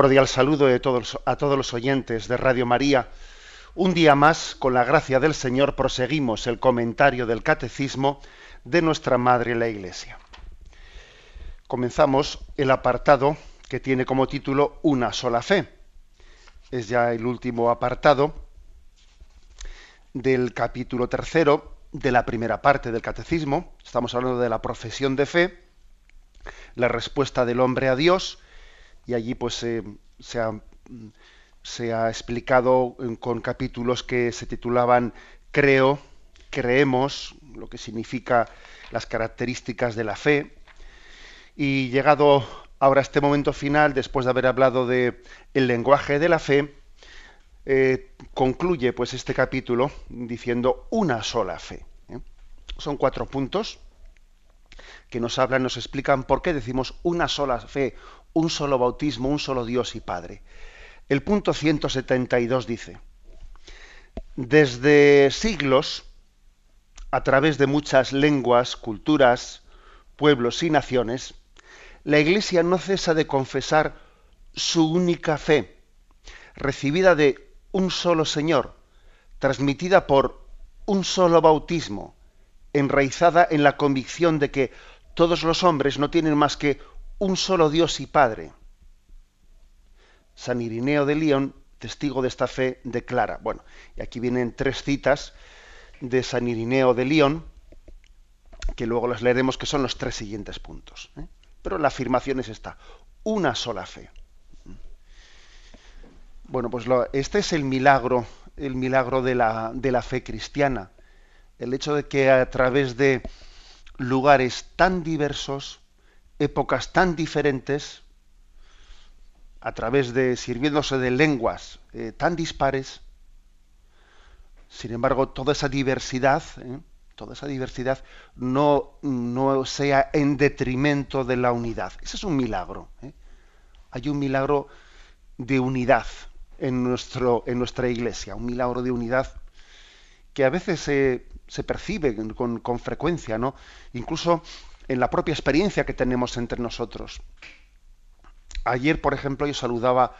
Cordial saludo de a todos los oyentes de Radio María. Un día más, con la gracia del Señor, proseguimos el comentario del Catecismo de nuestra Madre la Iglesia. Comenzamos el apartado que tiene como título Una sola fe. Es ya el último apartado del capítulo tercero de la primera parte del Catecismo. Estamos hablando de la profesión de fe, la respuesta del hombre a Dios, y allí pues se, ha, explicado con capítulos que se titulaban Creo, creemos, lo que significa las características de la fe. Y llegado ahora a este momento final, después de haber hablado de el lenguaje de la fe, eh, concluye pues este capítulo diciendo una sola fe. ¿eh? Son cuatro puntos que nos hablan, nos explican por qué decimos una sola fe, un solo bautismo, un solo Dios y Padre. El punto 172 dice, desde siglos, a través de muchas lenguas, culturas, pueblos y naciones, la Iglesia no cesa de confesar su única fe, recibida de un solo Señor, transmitida por un solo bautismo, enraizada en la convicción de que todos los hombres no tienen más que un solo Dios y Padre. San Irineo de León, testigo de esta fe, declara, bueno, y aquí vienen tres citas de San Irineo de León, que luego las leeremos, que son los tres siguientes puntos. ¿eh? Pero la afirmación es esta, una sola fe. Bueno, pues este es el milagro, el milagro de la, de la fe cristiana. El hecho de que a través de lugares tan diversos, épocas tan diferentes, a través de sirviéndose de lenguas eh, tan dispares, sin embargo, toda esa diversidad, eh, toda esa diversidad no, no, sea en detrimento de la unidad. Ese es un milagro. Eh. Hay un milagro de unidad en, nuestro, en nuestra iglesia, un milagro de unidad que a veces se, se percibe con, con frecuencia, ¿no? Incluso en la propia experiencia que tenemos entre nosotros. Ayer, por ejemplo, yo saludaba,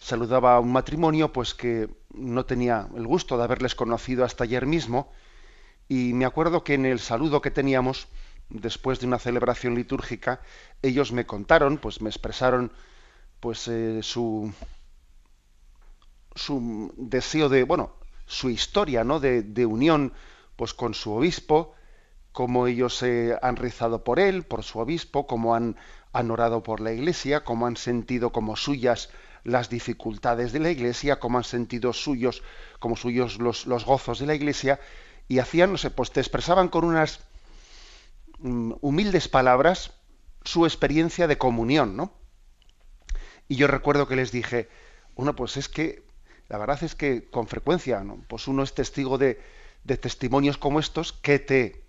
saludaba a un matrimonio pues que no tenía el gusto de haberles conocido hasta ayer mismo y me acuerdo que en el saludo que teníamos después de una celebración litúrgica ellos me contaron, pues me expresaron pues eh, su su deseo de bueno su historia no de, de unión pues con su obispo cómo ellos se han rezado por él, por su obispo, cómo han, orado por la iglesia, cómo han sentido como suyas las dificultades de la iglesia, cómo han sentido suyos, como suyos los, los gozos de la iglesia, y hacían, no sé, pues te expresaban con unas mm, humildes palabras su experiencia de comunión, ¿no? Y yo recuerdo que les dije, bueno, pues es que, la verdad es que con frecuencia, ¿no? Pues uno es testigo de, de testimonios como estos que te,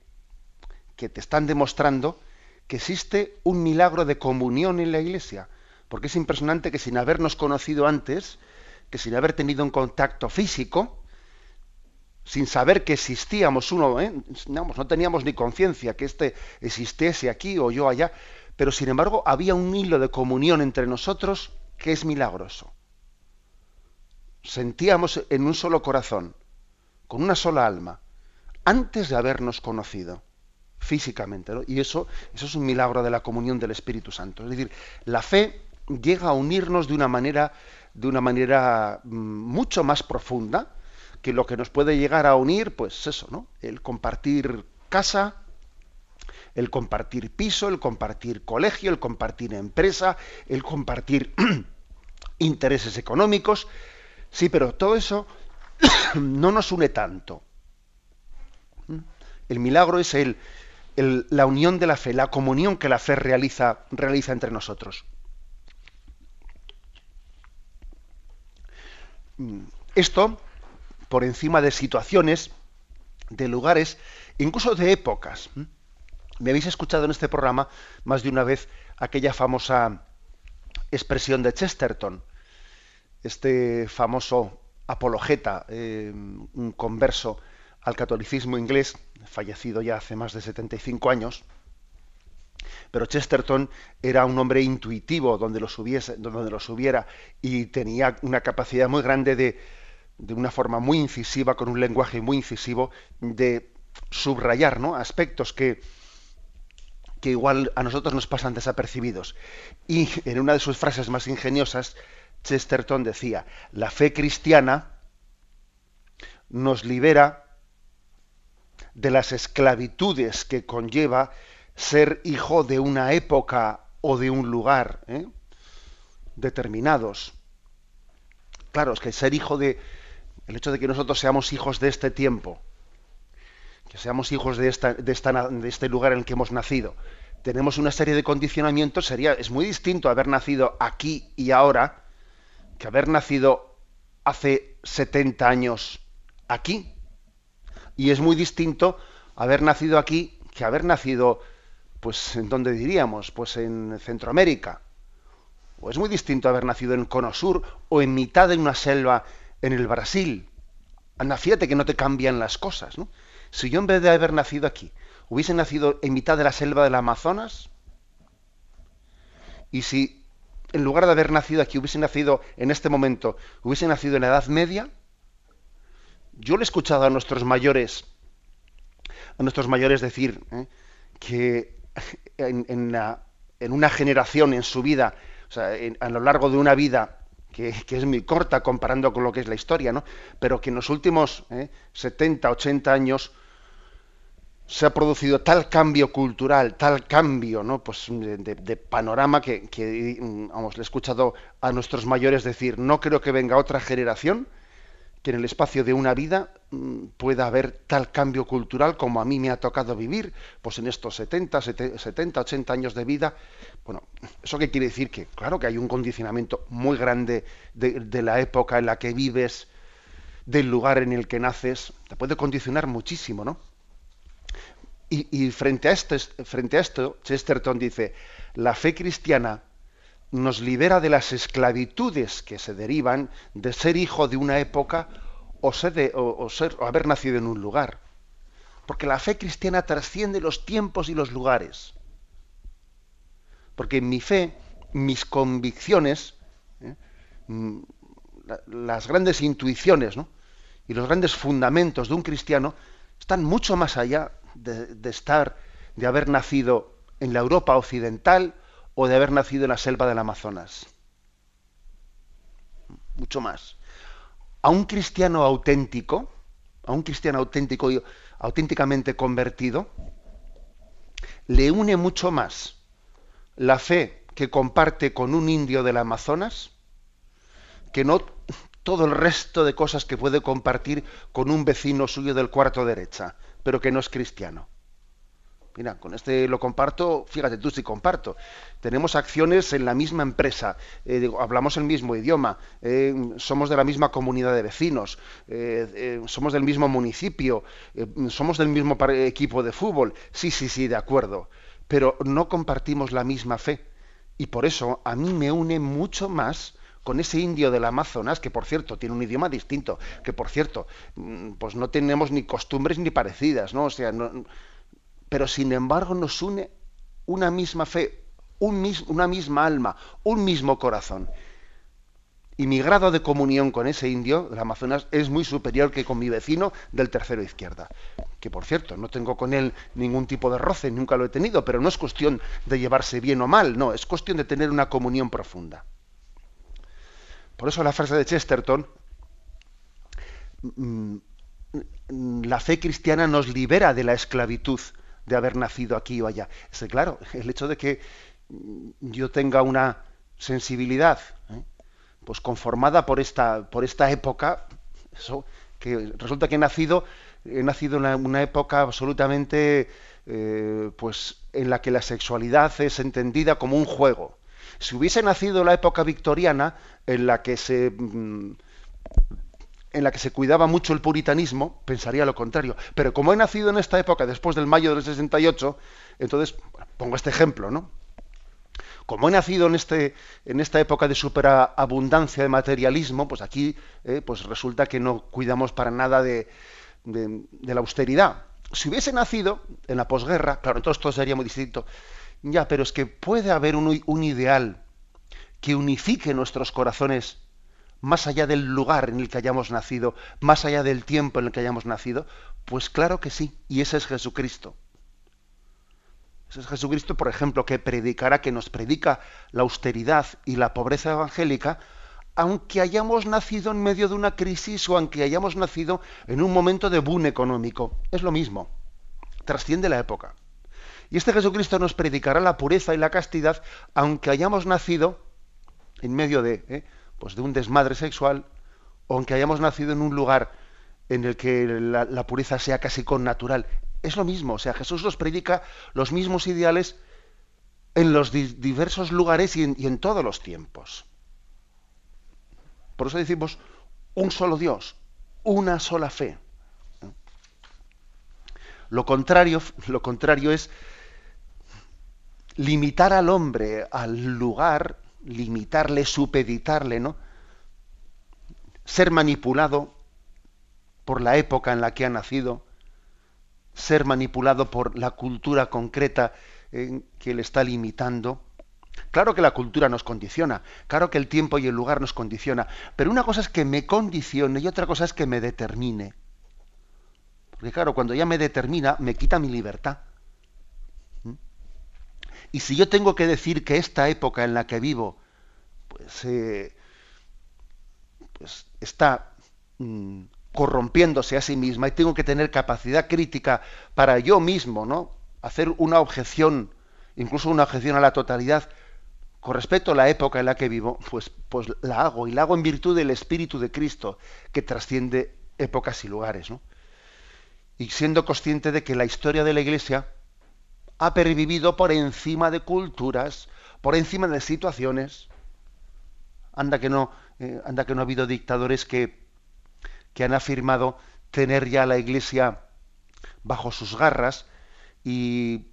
que te están demostrando que existe un milagro de comunión en la Iglesia. Porque es impresionante que sin habernos conocido antes, que sin haber tenido un contacto físico, sin saber que existíamos uno, ¿eh? no, teníamos ni conciencia que este existiese aquí o yo allá, pero sin embargo había un hilo de comunión entre nosotros que es milagroso. Sentíamos en un solo corazón, con una sola alma, antes de habernos conocido físicamente. Y eso, eso es un milagro de la comunión del Espíritu Santo. Es decir, la fe llega a unirnos de una manera, de una manera mm, mucho más profunda que lo que nos puede llegar a unir, pues eso, ¿no? El compartir casa, el compartir piso, el compartir colegio, el compartir empresa, el compartir intereses económicos. Sí, pero todo eso no nos une tanto. ¿Mm? El milagro es el, la unión de la fe, la comunión que la fe realiza, realiza entre nosotros. mm, esto por encima de situaciones, de lugares, incluso de épocas. Me habéis escuchado en este programa más de una vez aquella famosa expresión de Chesterton, este famoso apologeta, eh, un converso al catolicismo inglés, fallecido ya hace más de 75 años, pero Chesterton era un hombre intuitivo donde los, hubiese, donde los hubiera y tenía una capacidad muy grande de, de una forma muy incisiva, con un lenguaje muy incisivo, de subrayar ¿no? aspectos que, que igual a nosotros nos pasan desapercibidos. Y en una de sus frases más ingeniosas, Chesterton decía, la fe cristiana nos libera de las esclavitudes que conlleva ser hijo de una época o de un lugar ¿eh? determinados. Claro, es que ser hijo de... El hecho de que nosotros seamos hijos de este tiempo, que seamos hijos de, esta, de, esta, de este lugar en el que hemos nacido, tenemos una serie de condicionamientos, sería, es muy distinto haber nacido aquí y ahora que haber nacido hace 70 años aquí. Y es muy distinto haber nacido aquí que haber nacido, pues, ¿en dónde diríamos? Pues en Centroamérica. O es muy distinto haber nacido en Cono Sur o en mitad de una selva en el Brasil. Anda, fíjate que no te cambian las cosas, ¿no? Si yo en vez de haber nacido aquí, hubiese nacido en mitad de la selva del Amazonas, y si en lugar de haber nacido aquí, hubiese nacido en este momento, hubiese nacido en la Edad Media, yo le he escuchado a nuestros mayores, a nuestros mayores decir ¿eh? que en, una generación, en su vida, o sea, a lo largo de una vida que, es muy corta comparando con lo que es la historia, ¿no? pero que en los últimos 70, ¿eh? 80 años se ha producido tal cambio cultural, tal cambio ¿no? pues de, panorama que, vamos, le he escuchado a nuestros mayores decir, no creo que venga otra generación que en el espacio de una vida mm, pueda haber tal cambio cultural como a mí me ha tocado vivir, pues en estos 70, 70, 80 años de vida. Bueno, ¿eso qué quiere decir? Que claro que hay un condicionamiento muy grande de, la época en la que vives, del lugar en el que naces, te puede condicionar muchísimo, ¿no? Y, esto, frente a esto, Chesterton dice, la fe cristiana nos libera de las esclavitudes que se derivan de ser hijo de una época o, ser o, haber nacido en un lugar. Porque la fe cristiana trasciende los tiempos y los lugares. Porque en mi fe, mis convicciones, ¿eh? mm, las grandes intuiciones y los grandes fundamentos de un cristiano están mucho más allá de, estar, de haber nacido en la Europa occidental o de haber nacido en la selva del Amazonas. Mucho más. A un cristiano auténtico, a un cristiano auténtico y auténticamente convertido, le une mucho más la fe que comparte con un indio del Amazonas que no todo el resto de cosas que puede compartir con un vecino suyo del cuarto derecha pero que no es cristiano. Mira, con este lo comparto, fíjate tú si comparto. Tenemos acciones en la misma empresa, eh, hablamos el mismo idioma, eh, somos de la misma comunidad de vecinos, eh, somos del mismo municipio, somos del mismo equipo de fútbol. Sí, sí, sí, de acuerdo. Pero no compartimos la misma fe. Y por eso a mí me une mucho más con ese indio del Amazonas, que por cierto tiene un idioma distinto, que por cierto, mm, pues no tenemos ni costumbres ni parecidas, ¿no? O sea, pero sin embargo nos une una misma fe, un una misma alma, un mismo corazón. Y mi grado de comunión con ese indio del Amazonas es muy superior que con mi vecino del tercero izquierda. Que por cierto, no tengo con él ningún tipo de roce, nunca lo he tenido, pero no es cuestión de llevarse bien o mal, no, es cuestión de tener una comunión profunda. Por eso la frase de Chesterton, mm, la fe cristiana nos libera de la esclavitud de haber nacido aquí o allá. Es claro, el hecho de que yo tenga una sensibilidad ¿eh? pues conformada por esta, por esta época, eso, que resulta que he nacido, he nacido en una, época absolutamente eh, pues en la que la sexualidad es entendida como un juego. Si hubiese nacido en la época victoriana, en la que se mm, en la que se cuidaba mucho el puritanismo, pensaría lo contrario. Pero como he nacido en esta época, después del mayo del 68, entonces pongo este ejemplo, ¿no? Como he nacido en, este, en esta época de superabundancia de materialismo, pues aquí eh, pues resulta que no cuidamos para nada de, la austeridad. Si hubiese nacido en la posguerra, claro, entonces todo sería muy distinto. Ya, pero es que puede haber un, un ideal que unifique nuestros corazones más allá del lugar en el que hayamos nacido, más allá del tiempo en el que hayamos nacido? Pues claro que sí, y ese es Jesucristo. Ese es Jesucristo, por ejemplo, que predicará, que nos predica la austeridad y la pobreza evangélica, aunque hayamos nacido en medio de una crisis o aunque hayamos nacido en un momento de boom económico. Es lo mismo, trasciende la época. Y este Jesucristo nos predicará la pureza y la castidad, aunque hayamos nacido en medio de, ¿eh? Pues de un desmadre sexual, aunque hayamos nacido en un lugar en el que la, pureza sea casi con natural. Es lo mismo, o sea, Jesús nos predica los mismos ideales en los diversos lugares y en, todos los tiempos. Por eso decimos un solo Dios, una sola fe. Lo contrario, lo contrario es limitar al hombre al lugar limitarle, supeditarle, ¿no? Ser manipulado por la época en la que ha nacido, ser manipulado por la cultura concreta que le está limitando. Claro que la cultura nos condiciona, claro que el tiempo y el lugar nos condiciona, pero una cosa es que me condicione y otra cosa es que me determine. Porque claro, cuando ya me determina, me quita mi libertad. Y si yo tengo que decir que esta época en la que vivo pues, eh, pues está mm, corrompiéndose a sí misma y tengo que tener capacidad crítica para yo mismo, ¿no? Hacer una objeción, incluso una objeción a la totalidad con respecto a la época en la que vivo, pues, pues la hago y la hago en virtud del Espíritu de Cristo que trasciende épocas y lugares, ¿no? Y siendo consciente de que la historia de la Iglesia ha pervivido por encima de culturas, por encima de situaciones. Anda que no, eh, anda que no ha habido dictadores que, que han afirmado tener ya la Iglesia bajo sus garras y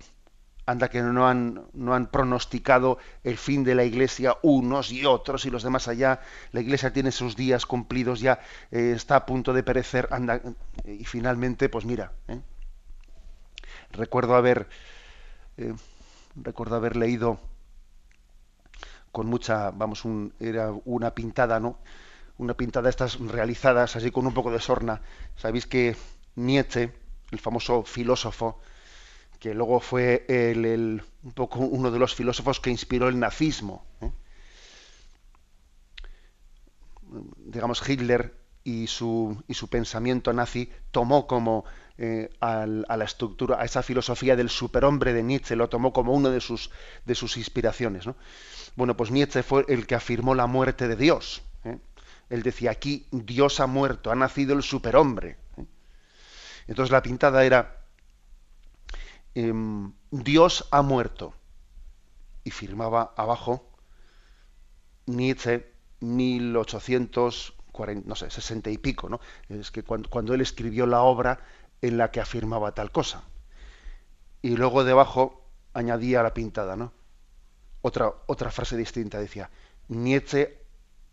anda que no han, no han pronosticado el fin de la Iglesia unos y otros y los demás allá. La Iglesia tiene sus días cumplidos ya, eh, está a punto de perecer, anda, y finalmente, pues mira, ¿eh? recuerdo haber eh, recuerdo haber leído con mucha, vamos, era una pintada, ¿no? Una pintada estas realizadas así con un poco de sorna. Sabéis que Nietzsche, el famoso filósofo, que luego fue el, un poco uno de los filósofos que inspiró el nazismo. ¿eh? Digamos, Hitler y su, y su pensamiento nazi tomó como eh, a la estructura, a esa filosofía del superhombre de Nietzsche, lo tomó como uno de sus, de sus inspiraciones. Bueno, pues Nietzsche fue el que afirmó la muerte de Dios. ¿eh? Él decía, aquí Dios ha muerto, ha nacido el superhombre. ¿eh? Entonces la pintada era, em, Dios ha muerto. Y firmaba abajo Nietzsche 1840, no sé, 60 y pico, ¿no? Es que cuando, cuando él escribió la obra, en la que afirmaba tal cosa. Y luego debajo añadía la pintada, ¿no? Otra, otra frase distinta decía, Nietzsche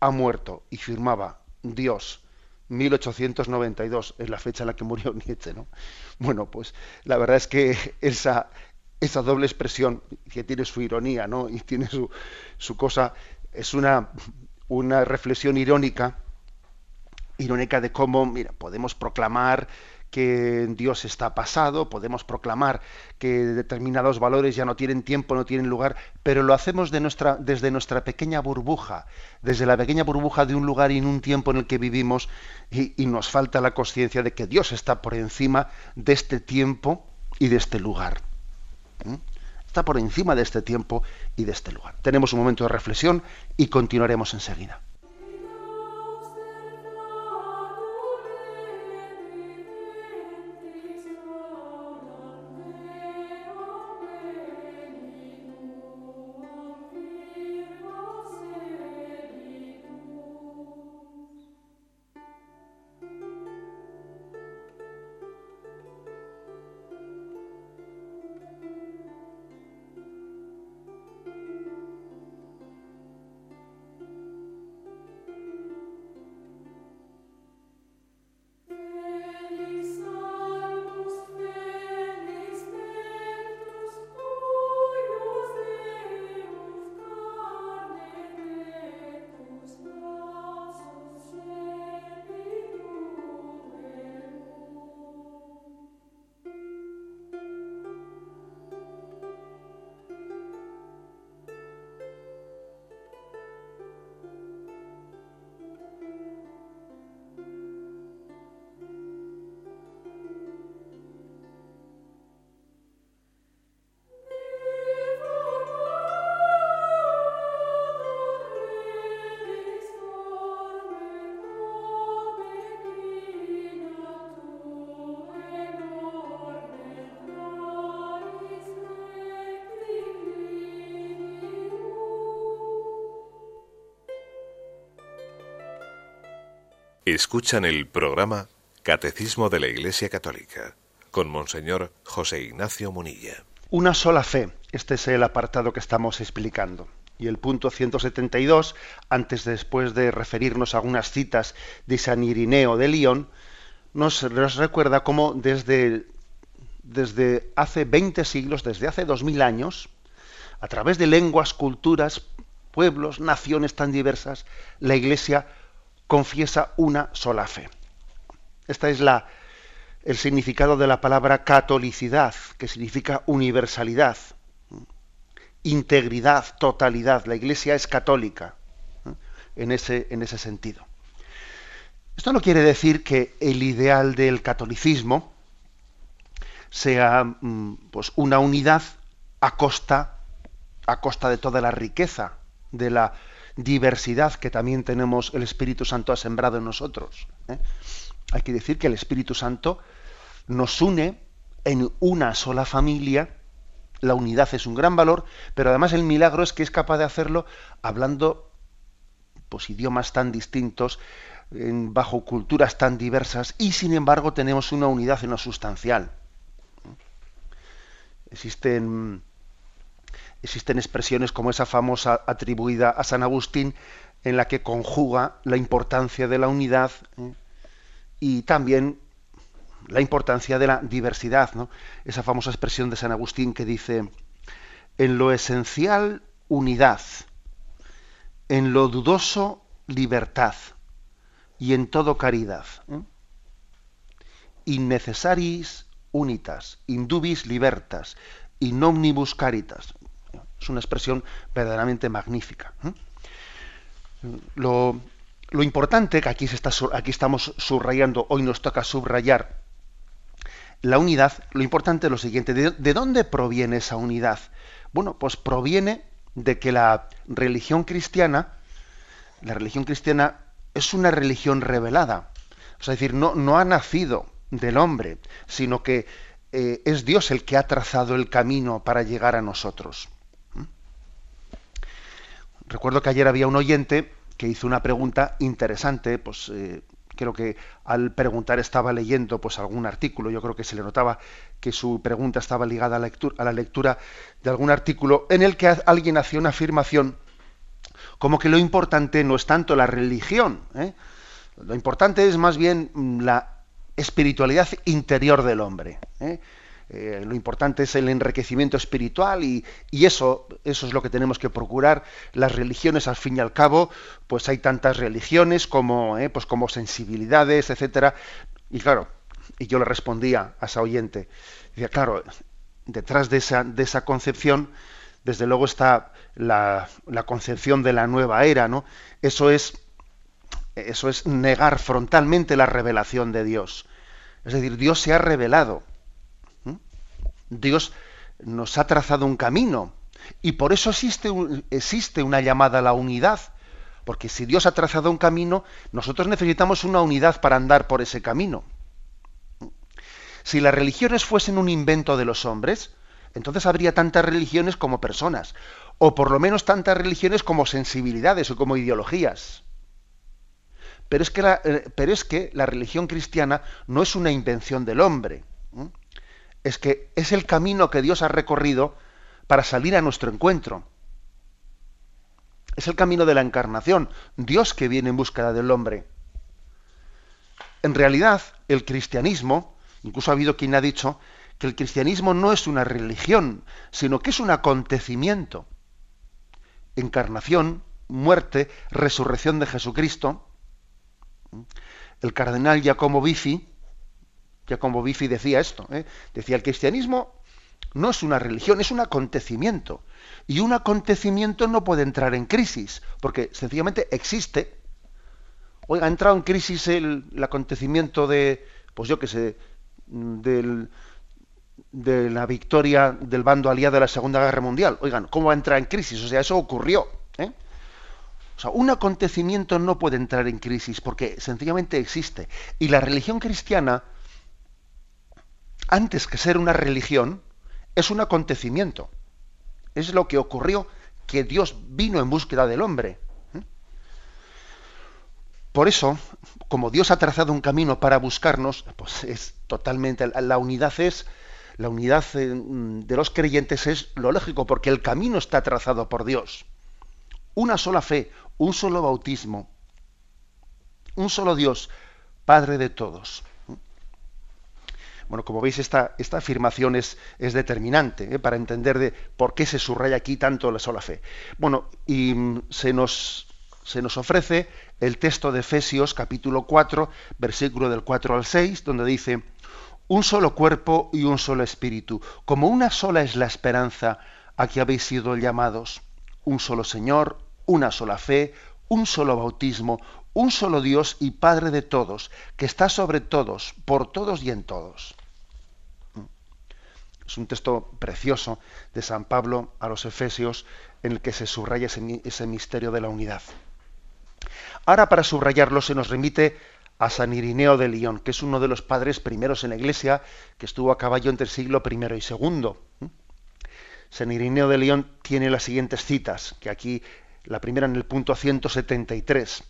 ha muerto y firmaba Dios 1892 es la fecha en la que murió Nietzsche, ¿no? Bueno, pues la verdad es que esa, esa doble expresión que tiene su ironía, ¿no? Y tiene su, su cosa, es una, una reflexión irónica, irónica de cómo, mira, podemos proclamar que Dios está pasado, podemos proclamar que determinados valores ya no tienen tiempo, no tienen lugar, pero lo hacemos desde nuestra pequeña burbuja, desde la pequeña burbuja de un lugar y en un tiempo en el que vivimos y, nos falta la conciencia de que Dios está por encima de este tiempo y de este lugar. Está por encima de este tiempo y de este lugar. Tenemos un momento de reflexión y continuaremos enseguida. Escuchan el programa Catecismo de la Iglesia Católica con Monseñor José Ignacio Munilla. Una sola fe, este es el apartado que estamos explicando. Y el punto 172, antes después de referirnos a algunas citas de San Irineo de nos, nos recuerda cómo desde, desde hace 20 siglos, desde hace 2000 años, a través de lenguas, culturas, pueblos, naciones tan diversas, la Iglesia confiesa una sola fe. Este es la, el significado de la palabra catolicidad, que significa universalidad, integridad, totalidad. La Iglesia es católica ¿eh? en, ese, en ese sentido. Esto no quiere decir que el ideal del catolicismo sea mm, pues, una unidad a costa, a costa de toda la riqueza, de la diversidad que también tenemos el Espíritu Santo ha sembrado en nosotros. ¿eh? Hay que decir que el Espíritu Santo nos une en una sola familia. La unidad es un gran valor, pero además el milagro es que es capaz de hacerlo hablando pues, idiomas tan distintos, bajo culturas tan diversas, y sin embargo tenemos una unidad en lo sustancial. Existen existen expresiones como esa famosa atribuida a San Agustín, en la que conjuga la importancia de la unidad ¿eh? y también la importancia de la diversidad. Esa famosa expresión de San Agustín que dice, en lo esencial, unidad, en lo dudoso, libertad, y en todo caridad. ¿eh? Innecesaris unitas, indubis libertas, in omnibus caritas. Es una expresión verdaderamente magnífica. Lo, importante, que aquí, se está, aquí estamos subrayando, hoy nos toca subrayar la unidad, lo importante es lo siguiente, ¿de, dónde proviene esa unidad? Bueno, pues proviene de que la religión cristiana, la religión cristiana es una religión revelada. Es decir, no, no ha nacido del hombre, sino que eh, es Dios el que ha trazado el camino para llegar a nosotros. Recuerdo que ayer había un oyente que hizo una pregunta interesante, pues eh, creo que al preguntar estaba leyendo pues algún artículo, yo creo que se le notaba que su pregunta estaba ligada a la lectura, a la lectura de algún artículo en el que alguien hacía una afirmación como que lo importante no es tanto la religión, ¿eh? lo importante es más bien la espiritualidad interior del hombre. ¿eh? Eh, lo importante es el enriquecimiento espiritual y, eso, eso es lo que tenemos que procurar. Las religiones, al fin y al cabo, pues hay tantas religiones como, eh, pues como sensibilidades, etcétera. Y claro, y yo le respondía a esa oyente, decía, claro, detrás de esa, de esa concepción, desde luego está la, la concepción de la nueva era, ¿no? Eso es, eso es negar frontalmente la revelación de Dios. Es decir, Dios se ha revelado Dios nos ha trazado un camino y por eso existe, existe una llamada a la unidad. Porque si Dios ha trazado un camino, nosotros necesitamos una unidad para andar por ese camino. Si las religiones fuesen un invento de los hombres, entonces habría tantas religiones como personas, o por lo menos tantas religiones como sensibilidades o como ideologías. Pero es que eh, pero es que la religión cristiana no es una invención del hombre es que es el camino que Dios ha recorrido para salir a nuestro encuentro. Es el camino de la encarnación, Dios que viene en búsqueda del hombre. En realidad, el cristianismo, incluso ha habido quien ha dicho que el cristianismo no es una religión, sino que es un acontecimiento. Encarnación, muerte, resurrección de Jesucristo. El cardenal Giacomo Bifi, ya como Bifi decía esto, ¿eh? decía el cristianismo no es una religión, es un acontecimiento. Y un acontecimiento no puede entrar en crisis, porque sencillamente existe. Oiga, ha entrado en crisis el, acontecimiento de, pues yo qué sé, del, de la victoria del bando aliado de la Segunda Guerra Mundial. Oigan, ¿cómo va a entrar en crisis? O sea, eso ocurrió. ¿eh? O sea, un acontecimiento no puede entrar en crisis porque sencillamente existe. Y la religión cristiana antes que ser una religión, es un acontecimiento. Es lo que ocurrió, que Dios vino en búsqueda del hombre. ¿eh? Por eso, como Dios ha trazado un camino para buscarnos, pues es totalmente la unidad es la unidad eh, de los creyentes es lo lógico porque el camino está trazado por Dios. Una sola fe, un solo bautismo, un solo Dios, Padre de todos. Bueno, como veis, esta, esta afirmación es, es determinante ¿eh? para entender de por qué se subraya aquí tanto la sola fe. Bueno, y mm, se nos, se nos ofrece el texto de Efesios capítulo 4, versículo del 4 al 6, donde dice, un solo cuerpo y un solo espíritu, como una sola es la esperanza a que habéis sido llamados, un solo Señor, una sola fe, un solo bautismo, un solo Dios y Padre de todos, que está sobre todos, por todos y en todos. Es un texto precioso de San Pablo a los Efesios en el que se subraya ese, misterio de la unidad. Ahora para subrayarlo se nos remite a San Irineo de León, que es uno de los padres primeros en la Iglesia, que estuvo a caballo entre el siglo I y II. San Irineo de León tiene las siguientes citas, que aquí la primera en el punto 173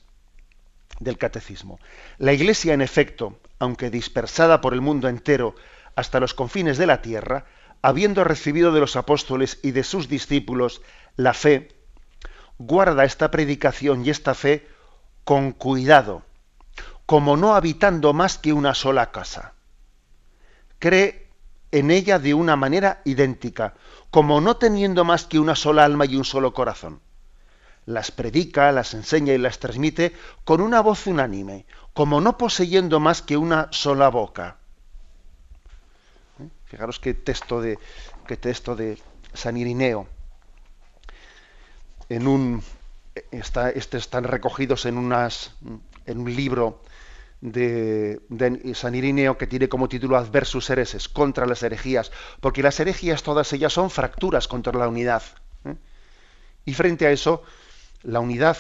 del Catecismo. La Iglesia, en efecto, aunque dispersada por el mundo entero hasta los confines de la tierra, habiendo recibido de los apóstoles y de sus discípulos la fe, guarda esta predicación y esta fe con cuidado, como no habitando más que una sola casa. Cree en ella de una manera idéntica, como no teniendo más que una sola alma y un solo corazón las predica, las enseña y las transmite con una voz unánime, como no poseyendo más que una sola boca. Fijaros qué texto de, qué texto de San Irineo. En un, está, este están recogidos en, unas, en un libro de, de, San Irineo que tiene como título Adversus hereses, contra las herejías, porque las herejías todas ellas son fracturas contra la unidad. ¿eh? Y frente a eso, la unidad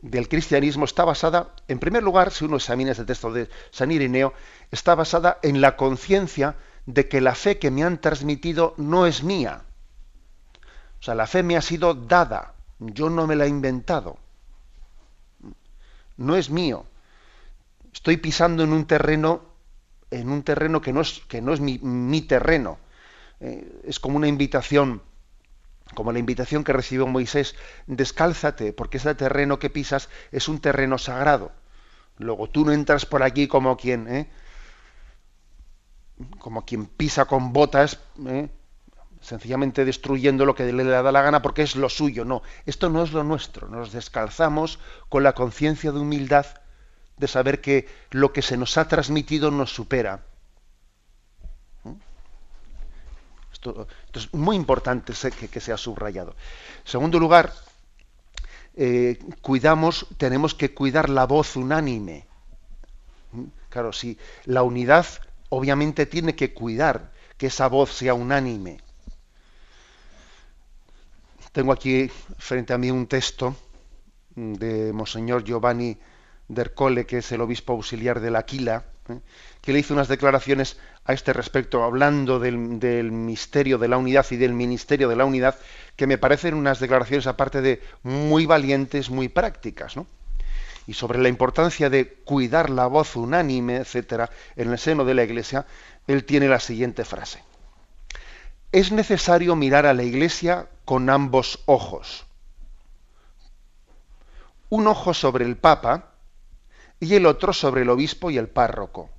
del cristianismo está basada, en primer lugar, si uno examina este texto de San Irineo, está basada en la conciencia de que la fe que me han transmitido no es mía. O sea, la fe me ha sido dada, yo no me la he inventado. No es mío. Estoy pisando en un terreno, en un terreno que no es, que no es mi, terreno. Eh, es como una invitación como la invitación que recibió Moisés, descálzate, porque ese terreno que pisas es un terreno sagrado. Luego tú no entras por aquí como quien, ¿eh? Como quien pisa con botas, ¿eh? sencillamente destruyendo lo que le da la gana porque es lo suyo. No, esto no es lo nuestro. Nos descalzamos con la conciencia de humildad de saber que lo que se nos ha transmitido nos supera. Esto, es muy importante que, que sea subrayado. En segundo lugar, eh, cuidamos, tenemos que cuidar la voz unánime. ¿Mm? Claro, si la unidad obviamente tiene que cuidar que esa voz sea unánime. Tengo aquí frente a mí un texto de Monseñor Giovanni Dercole, que es el obispo auxiliar de la Aquila, ¿eh? que le hizo unas declaraciones a este respecto, hablando del, misterio de la unidad y del ministerio de la unidad, que me parecen unas declaraciones aparte de muy valientes, muy prácticas, ¿no? Y sobre la importancia de cuidar la voz unánime, etcétera, en el seno de la Iglesia, él tiene la siguiente frase: Es necesario mirar a la Iglesia con ambos ojos. Un ojo sobre el Papa y el otro sobre el obispo y el párroco.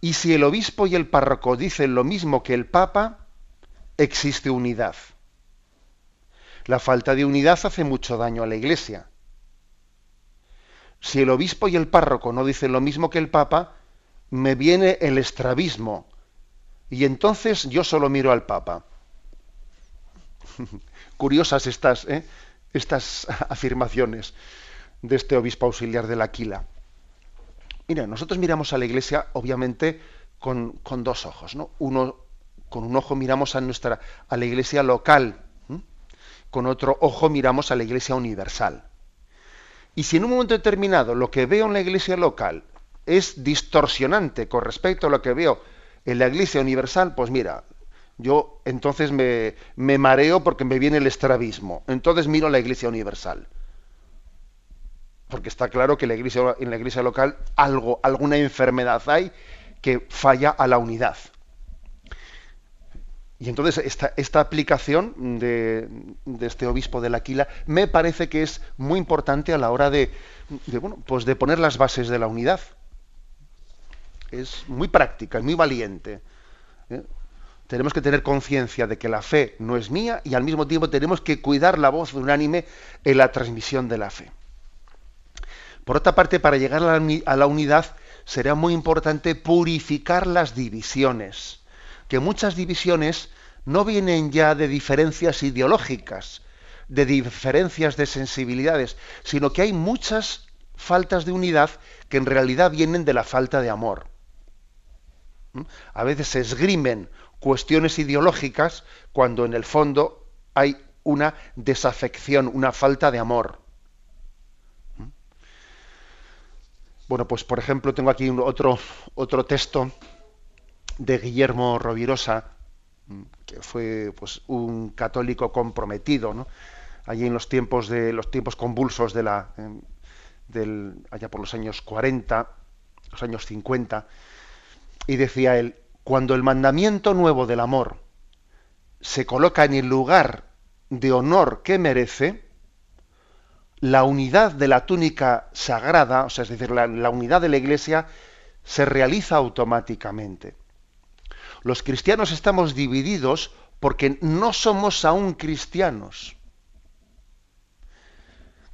Y si el obispo y el párroco dicen lo mismo que el papa, existe unidad. La falta de unidad hace mucho daño a la iglesia. Si el obispo y el párroco no dicen lo mismo que el papa, me viene el estrabismo. Y entonces yo solo miro al papa. Curiosas estas, ¿eh? estas afirmaciones de este obispo auxiliar de la Aquila. Mira, nosotros miramos a la iglesia, obviamente, con, dos ojos, ¿no? Uno, con un ojo miramos a nuestra, a la iglesia local, con otro ojo miramos a la iglesia universal. Y si en un momento determinado lo que veo en la iglesia local es distorsionante con respecto a lo que veo en la iglesia universal, pues mira, yo entonces me, me mareo porque me viene el estrabismo. Entonces miro la iglesia universal porque está claro que en la iglesia local algo, alguna enfermedad hay que falla a la unidad. Y entonces esta, aplicación de, este obispo de la Aquila me parece que es muy importante a la hora de, bueno, pues de poner las bases de la unidad. Es muy práctica, es muy valiente. ¿eh? Tenemos que tener conciencia de que la fe no es mía y al mismo tiempo tenemos que cuidar la voz unánime en la transmisión de la fe. Por otra parte, para llegar a la unidad será muy importante purificar las divisiones que muchas divisiones no vienen ya de diferencias ideológicas, de diferencias de sensibilidades, sino que hay muchas faltas de unidad que en realidad vienen de la falta de amor. ¿Mm? A veces se esgrimen cuestiones ideológicas cuando en el fondo hay una desafección, una falta de amor. ¿Mm? Bueno, pues por ejemplo tengo aquí otro, otro texto de Guillermo Rovirosa, que fue pues, un católico comprometido, ¿no? allí en los tiempos de los tiempos convulsos de la del, allá por los años 40, los años 50, y decía él, cuando el mandamiento nuevo del amor se coloca en el lugar de honor que merece, la unidad de la túnica sagrada, o sea, es decir, la unidad de la Iglesia, se realiza automáticamente. Los cristianos estamos divididos porque no somos aún cristianos.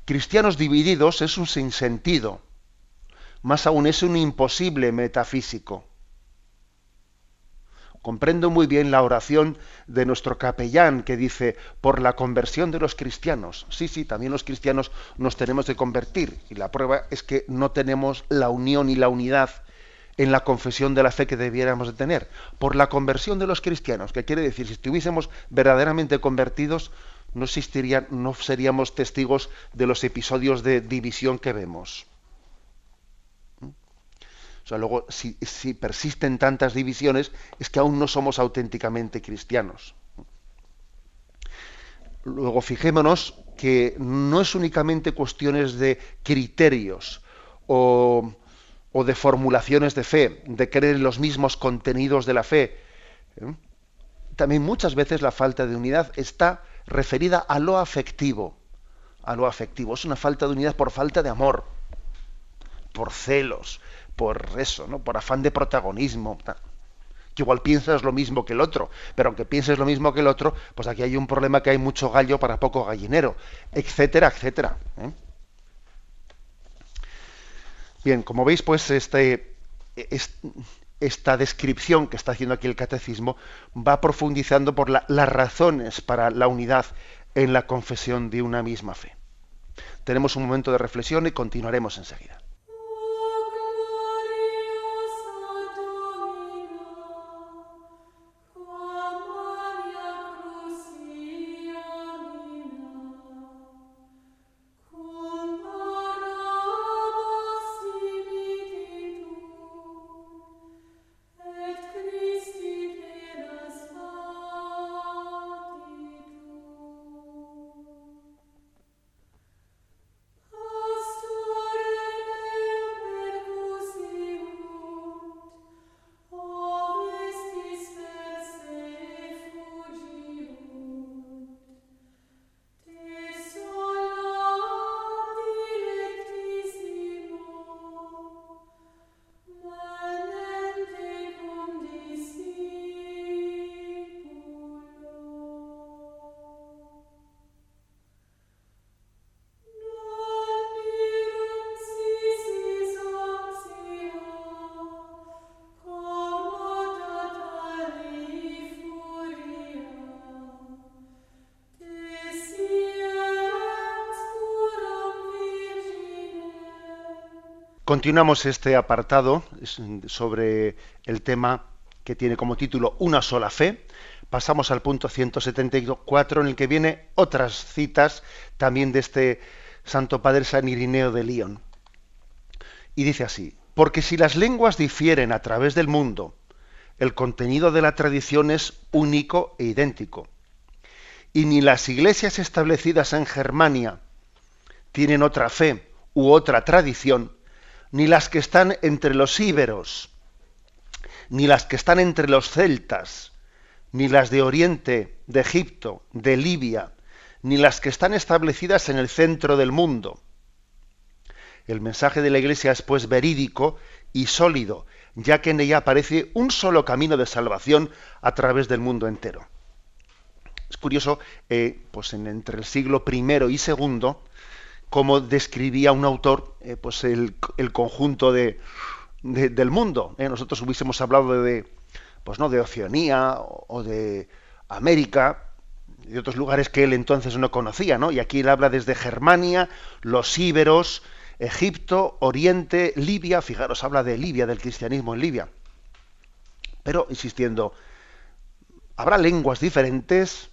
Cristianos divididos es un sinsentido, más aún es un imposible metafísico. Comprendo muy bien la oración de nuestro capellán que dice, por la conversión de los cristianos. Sí, sí, también los cristianos nos tenemos que convertir. Y la prueba es que no tenemos la unión y la unidad en la confesión de la fe que debiéramos de tener, por la conversión de los cristianos, que quiere decir, si estuviésemos verdaderamente convertidos, no existirían, no seríamos testigos de los episodios de división que vemos. ¿Mm? O sea, luego, si, si persisten tantas divisiones, es que aún no somos auténticamente cristianos. Luego, fijémonos que no es únicamente cuestiones de criterios o o de formulaciones de fe, de creer en los mismos contenidos de la fe. ¿eh? También muchas veces la falta de unidad está referida a lo afectivo. A lo afectivo. Es una falta de unidad por falta de amor, por celos, por eso, ¿no? por afán de protagonismo. Que igual piensas lo mismo que el otro, pero aunque pienses lo mismo que el otro, pues aquí hay un problema que hay mucho gallo para poco gallinero, etcétera, etcétera. ¿eh? Bien, como veis, pues este, esta descripción que está haciendo aquí el catecismo va profundizando por las razones para la unidad en la confesión de una misma fe. Tenemos un momento de reflexión y continuaremos enseguida. Continuamos este apartado sobre el tema que tiene como título Una sola fe. Pasamos al punto 174 en el que viene otras citas también de este Santo Padre San Irineo de León. Y dice así, porque si las lenguas difieren a través del mundo, el contenido de la tradición es único e idéntico. Y ni las iglesias establecidas en Germania tienen otra fe u otra tradición, ni las que están entre los íberos, ni las que están entre los celtas, ni las de Oriente, de Egipto, de Libia, ni las que están establecidas en el centro del mundo. El mensaje de la Iglesia es pues verídico y sólido, ya que en ella aparece un solo camino de salvación a través del mundo entero. Es curioso, eh, pues en, entre el siglo I y II, cómo describía un autor eh, pues el, conjunto de, del mundo. ¿eh? Nosotros hubiésemos hablado de, pues no, de Oceanía o, de América, de otros lugares que él entonces no conocía, ¿no? Y aquí él habla desde Germania, los íberos, Egipto, Oriente, Libia, fijaros, habla de Libia, del cristianismo en Libia. Pero, insistiendo, habrá lenguas diferentes,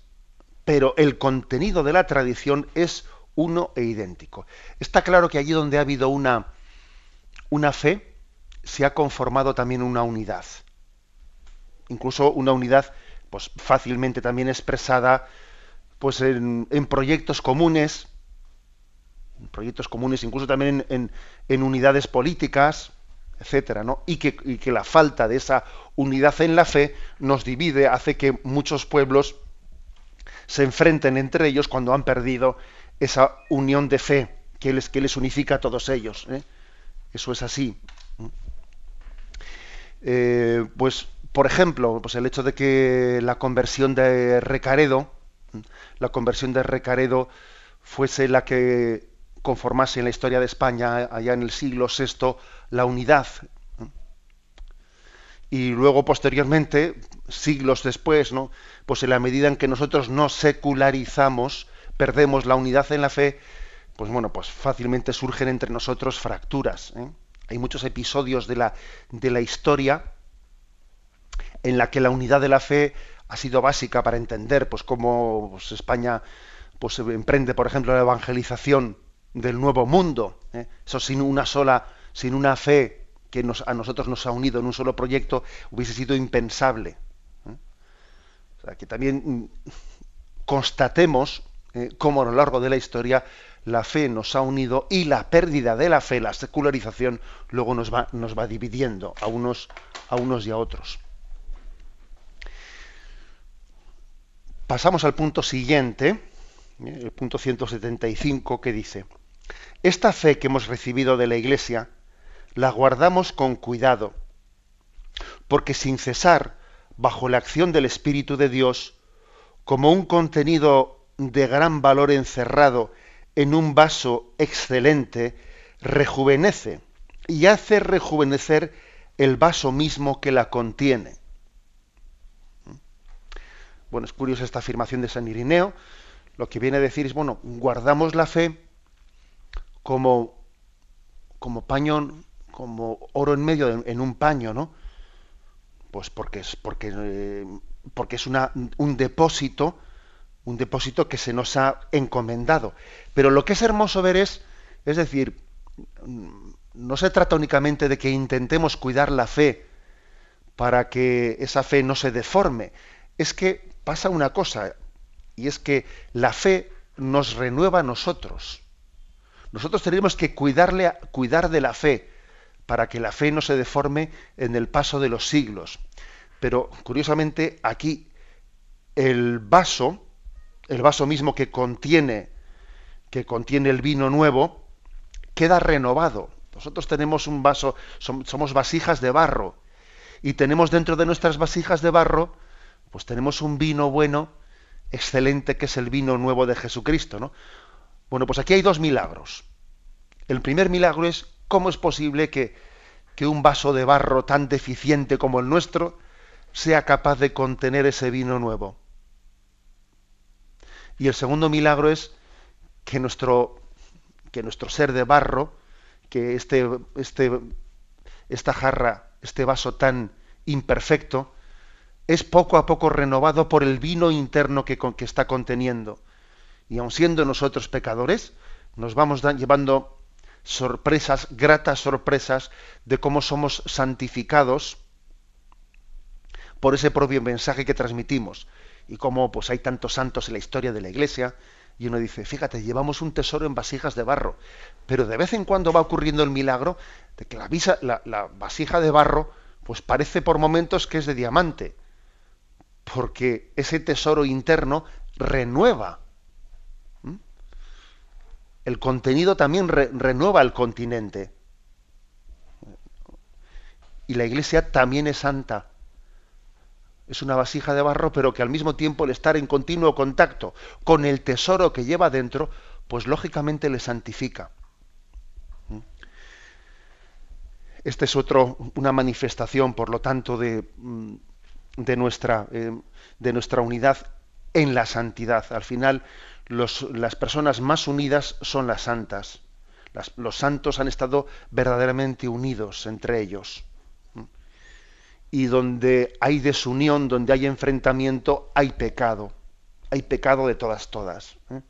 pero el contenido de la tradición es uno e idéntico. Está claro que allí donde ha habido una, una fe, se ha conformado también una unidad. Incluso una unidad pues, fácilmente también expresada pues, en, proyectos comunes, en proyectos comunes, incluso también en, unidades políticas, etcétera, ¿no? Y que, y que la falta de esa unidad en la fe nos divide, hace que muchos pueblos se enfrenten entre ellos cuando han perdido esa unión de fe que les, que les unifica a todos ellos. ¿eh? Eso es así. Eh, pues, por ejemplo, pues el hecho de que la conversión de Recaredo, la conversión de Recaredo fuese la que conformase en la historia de España allá en el siglo VI la unidad. Y luego, posteriormente, siglos después, ¿no? pues en la medida en que nosotros nos secularizamos, perdemos la unidad en la fe, pues bueno, pues fácilmente surgen entre nosotros fracturas. ¿eh? Hay muchos episodios de la, de la historia en la que la unidad de la fe ha sido básica para entender pues cómo pues, España pues emprende, por ejemplo, la evangelización del nuevo mundo. ¿eh? Eso sin una sola, sin una fe que a nosotros nos ha unido en un solo proyecto, hubiese sido impensable. ¿eh? O sea, que también constatemos eh, cómo a lo largo de la historia la fe nos ha unido y la pérdida de la fe, la secularización, luego nos va, nos va dividiendo a unos, a unos y a otros. Pasamos al punto siguiente, eh, el punto 175, que dice, esta fe que hemos recibido de la Iglesia la guardamos con cuidado, porque sin cesar, bajo la acción del Espíritu de Dios, como un contenido de gran valor encerrado en un vaso excelente, rejuvenece y hace rejuvenecer el vaso mismo que la contiene. Bueno, es curiosa esta afirmación de San Irineo. Lo que viene a decir es, bueno, guardamos la fe como, como paño, como oro en medio en un paño, ¿no? Pues porque es, porque, eh, porque es una, un depósito un depósito que se nos ha encomendado. Pero lo que es hermoso ver es, es decir, no se trata únicamente de que intentemos cuidar la fe para que esa fe no se deforme, es que pasa una cosa, y es que la fe nos renueva a nosotros. Nosotros tenemos que cuidarle, cuidar de la fe para que la fe no se deforme en el paso de los siglos. Pero curiosamente aquí el vaso el vaso mismo que contiene, que contiene el vino nuevo, queda renovado. Nosotros tenemos un vaso, somos vasijas de barro, y tenemos dentro de nuestras vasijas de barro, pues tenemos un vino bueno, excelente, que es el vino nuevo de Jesucristo, ¿no? Bueno, pues aquí hay dos milagros. El primer milagro es cómo es posible que, que un vaso de barro tan deficiente como el nuestro sea capaz de contener ese vino nuevo. Y el segundo milagro es que nuestro, que nuestro ser de barro, que este, este, esta jarra, este vaso tan imperfecto, es poco a poco renovado por el vino interno que, que está conteniendo. Y aun siendo nosotros pecadores, nos vamos llevando sorpresas, gratas sorpresas, de cómo somos santificados por ese propio mensaje que transmitimos y cómo pues hay tantos santos en la historia de la Iglesia, Y uno dice, fíjate, llevamos un tesoro en vasijas de barro, pero de vez en cuando va ocurriendo el milagro de que la, vasija de barro pues parece por momentos que es de diamante, porque ese tesoro interno renueva. El contenido también renueva el continente. Y la iglesia también es santa. Es una vasija de barro, pero que al mismo tiempo el estar en continuo contacto con el tesoro que lleva dentro, pues lógicamente le santifica. Esta es otro, una manifestación, por lo tanto, de, mm, de, nuestra, eh, de nuestra unidad en la santidad. Al final, las personas más unidas son las santas. los santos han estado verdaderamente unidos entre ellos. Y donde hay desunión, donde hay enfrentamiento, hay pecado. Hay pecado de todas, todas. ¿eh?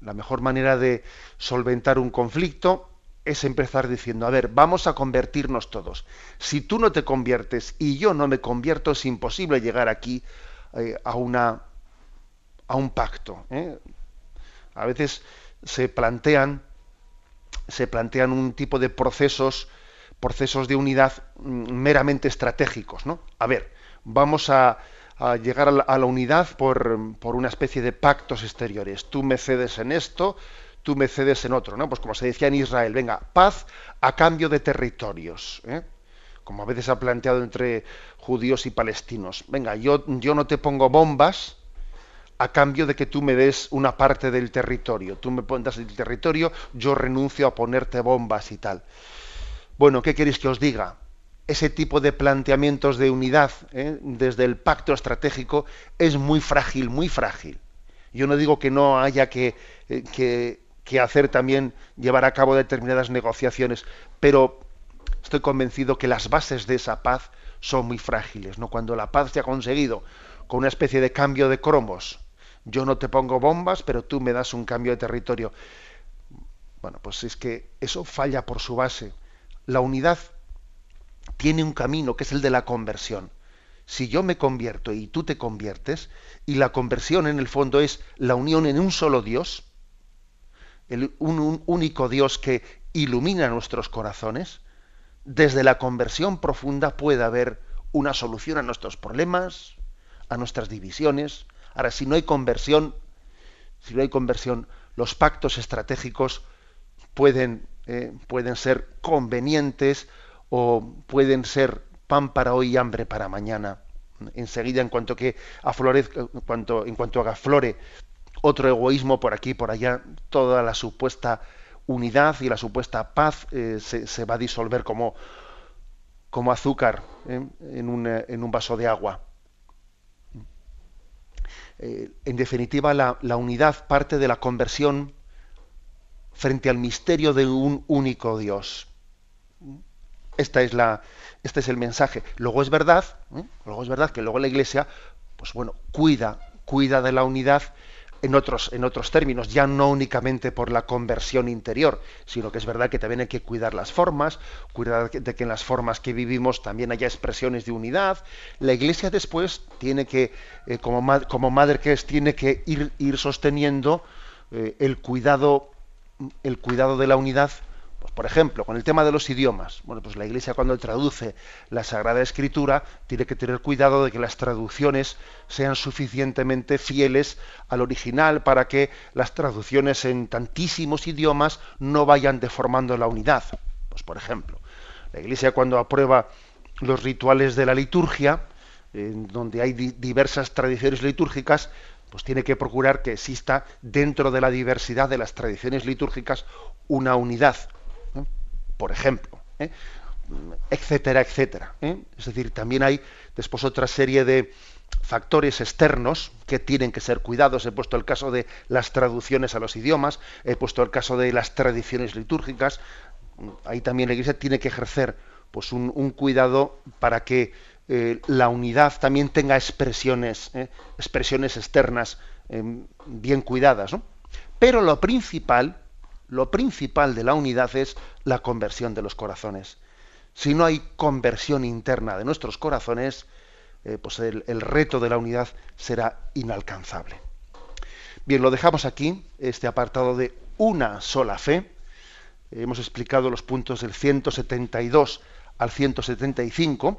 La mejor manera de solventar un conflicto es empezar diciendo, a ver, vamos a convertirnos todos. Si tú no te conviertes y yo no me convierto, es imposible llegar aquí eh, a, una, a un pacto. ¿eh? A veces se plantean, se plantean un tipo de procesos, procesos de unidad mm, meramente estratégicos. ¿no? A ver, vamos a, llegar a la, unidad por, por una especie de pactos exteriores. Tú me cedes en esto, tú me cedes en otro, ¿no? Pues como se decía en Israel, venga, paz a cambio de territorios, ¿eh? como a veces ha planteado entre judíos y palestinos. Venga, yo, yo no te pongo bombas a cambio de que tú me des una parte del territorio. Tú me pones el territorio, yo renuncio a ponerte bombas y tal. Bueno, ¿qué queréis que os diga? Ese tipo de planteamientos de unidad ¿eh? desde el pacto estratégico es muy frágil, muy frágil. Yo no digo que no haya que, eh, que que hacer también llevar a cabo determinadas negociaciones, pero estoy convencido que las bases de esa paz son muy frágiles, ¿no? Cuando la paz se ha conseguido con una especie de cambio de cromos, yo no te pongo bombas, pero tú me das un cambio de territorio. Bueno, pues es que eso falla por su base. La unidad tiene un camino que es el de la conversión. Si yo me convierto y tú te conviertes, y la conversión en el fondo es la unión en un solo Dios, un, único Dios que ilumina nuestros corazones, desde la conversión profunda puede haber una solución a nuestros problemas, a nuestras divisiones. Ahora, si no hay conversión, si no hay conversión, los pactos estratégicos pueden, eh, pueden ser convenientes o pueden ser pan para hoy y hambre para mañana. Enseguida, en cuanto que aflorezca, en cuanto, en cuanto haga flore otro egoísmo por aquí y por allá, toda la supuesta unidad y la supuesta paz eh, se, va a disolver como, como azúcar ¿eh? en, un, en, un, vaso de agua. en definitiva, la, la, unidad parte de la conversión frente al misterio de un único Dios. Esta es la, este es el mensaje. Luego es verdad, luego es verdad que luego la Iglesia, pues bueno, cuida, cuida de la unidad en otros, en otros términos, ya no únicamente por la conversión interior, sino que es verdad que también hay que cuidar las formas, cuidar de que en las formas que vivimos también haya expresiones de unidad. La Iglesia después tiene que, eh, como, como, madre que es, tiene que ir, ir sosteniendo eh, el, cuidado, el cuidado de la unidad pues, por ejemplo, con el tema de los idiomas. Bueno, pues la Iglesia cuando traduce la Sagrada Escritura tiene que tener cuidado de que las traducciones sean suficientemente fieles al original para que las traducciones en tantísimos idiomas no vayan deformando la unidad. Pues por ejemplo, la Iglesia cuando aprueba los rituales de la liturgia, en donde hay diversas tradiciones litúrgicas, pues tiene que procurar que exista dentro de la diversidad de las tradiciones litúrgicas una unidad, por ejemplo, ¿eh? etcétera, etcétera. ¿eh? Es decir, también hay después otra serie de factores externos que tienen que ser cuidados. He puesto el caso de las traducciones a los idiomas, he puesto el caso de las tradiciones litúrgicas. Ahí también la Iglesia tiene que ejercer pues, un, cuidado para que eh, la unidad también tenga expresiones, expresiones externas bien cuidadas. Pero lo principal lo principal de la unidad es la conversión de los corazones. Si no hay conversión interna de nuestros corazones, eh, pues el, reto de la unidad será inalcanzable. Bien, lo dejamos aquí, este apartado de una sola fe. Hemos explicado los puntos del 172 al 175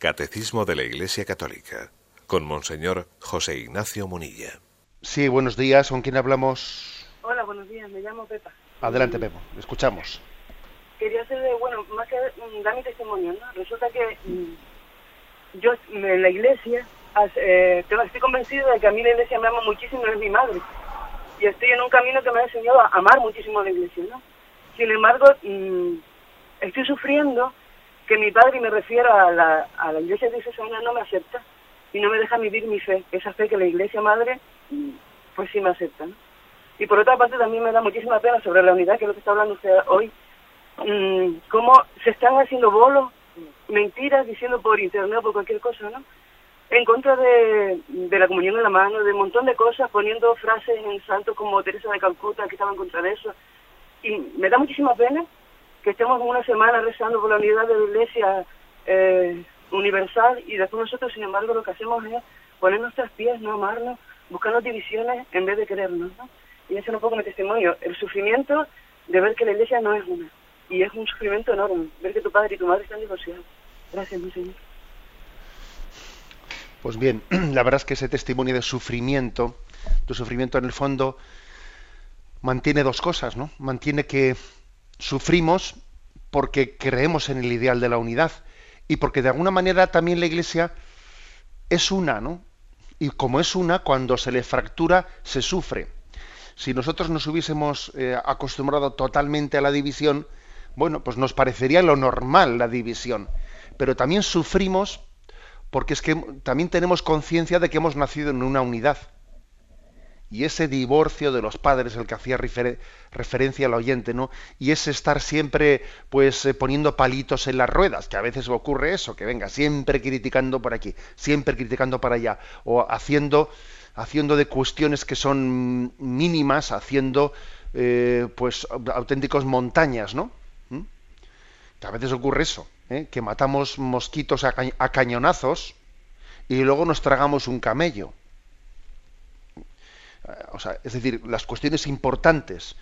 Catecismo de la Iglesia Católica con Monseñor José Ignacio Munilla. Sí, buenos días. ¿Con quién hablamos? Hola, buenos días. Me llamo Pepa. Adelante, Pepo. Escuchamos. Quería hacerle, bueno, más que mm, dar mi testimonio, ¿no? Resulta que mm, yo en la iglesia eh, estoy convencido de que a mí la iglesia me ama muchísimo, es mi madre. Y estoy en un camino que me ha enseñado a amar muchísimo a la iglesia, ¿no? Sin embargo, mm, estoy sufriendo que mi padre, y me refiero a la, a la iglesia diocesana, no me acepta y no me deja vivir mi fe, esa fe que la iglesia madre, pues sí me acepta. Y por otra parte también me da muchísima pena sobre la unidad, que es lo que está hablando usted hoy, mm, cómo se están haciendo bolos, mentiras, diciendo por internet o por cualquier cosa, ¿no? En contra de, de la comunión en la mano, de un montón de cosas, poniendo frases en santos como Teresa de Calcuta, que estaban en contra de eso. Y me da muchísima pena que estemos una semana rezando por la unidad de la Iglesia eh, universal y después nosotros, sin embargo, lo que hacemos es poner nuestras pies, no amarnos, buscando divisiones en vez de querernos. ¿no? Y ese es un poco mi testimonio, el sufrimiento de ver que la Iglesia no es una. Y es un sufrimiento enorme, ver que tu padre y tu madre están divorciados. Gracias, mi Señor. Pues bien, la verdad es que ese testimonio de sufrimiento, tu sufrimiento en el fondo mantiene dos cosas, ¿no? Mantiene que sufrimos porque creemos en el ideal de la unidad y porque de alguna manera también la Iglesia es una, ¿no? Y como es una, cuando se le fractura, se sufre. Si nosotros nos hubiésemos eh, acostumbrado totalmente a la división, bueno, pues nos parecería lo normal la división. Pero también sufrimos porque es que también tenemos conciencia de que hemos nacido en una unidad y ese divorcio de los padres, el que hacía referencia al oyente, ¿no? Y ese estar siempre, pues, eh, poniendo palitos en las ruedas, que a veces ocurre eso, que venga, siempre criticando por aquí, siempre criticando para allá, o haciendo, haciendo de cuestiones que son mínimas, haciendo, eh, pues, auténticos montañas, ¿no? ¿Mm? Que a veces ocurre eso, ¿eh? que matamos mosquitos a cañonazos y luego nos tragamos un camello es decir, las cuestiones importantes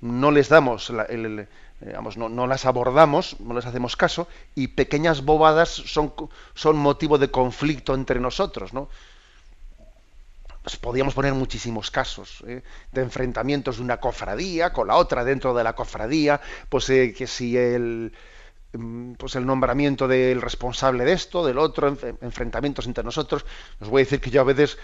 no les damos, no, las abordamos, no les hacemos caso, y pequeñas bobadas son, son motivo de conflicto entre nosotros, ¿no? Pues podríamos poner muchísimos casos ¿eh? de enfrentamientos de una cofradía con la otra dentro de la cofradía, pues eh, que si el mm, pues el nombramiento del responsable de esto, del otro, enfrentamientos entre nosotros. Os voy a decir que yo a veces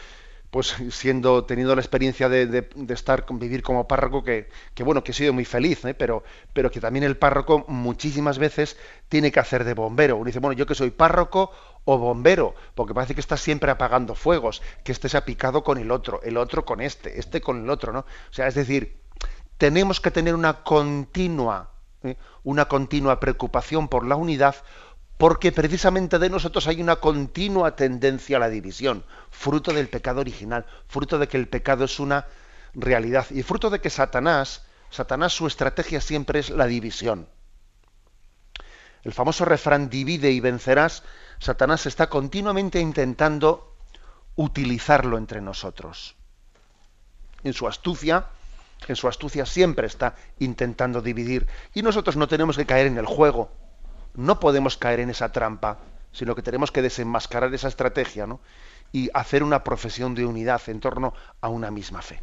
pues siendo teniendo la experiencia de, de, estar vivir como párroco que, que, bueno que he sido muy feliz ¿eh? pero pero que también el párroco muchísimas veces tiene que hacer de bombero uno dice bueno yo que soy párroco o bombero porque parece que está siempre apagando fuegos que este se ha picado con el otro el otro con este este con el otro no o sea es decir tenemos que tener una continua ¿eh? una continua preocupación por la unidad porque precisamente de nosotros hay una continua tendencia a la división, fruto del pecado original, fruto de que el pecado es una realidad. Y fruto de que Satanás, Satanás su estrategia siempre es la división. El famoso refrán divide y vencerás, Satanás está continuamente intentando utilizarlo entre nosotros. En su astucia, en su astucia siempre está intentando dividir. Y nosotros no tenemos que caer en el juego. No podemos caer en esa trampa, sino que tenemos que desenmascarar esa estrategia ¿no? y hacer una profesión de unidad en torno a una misma fe.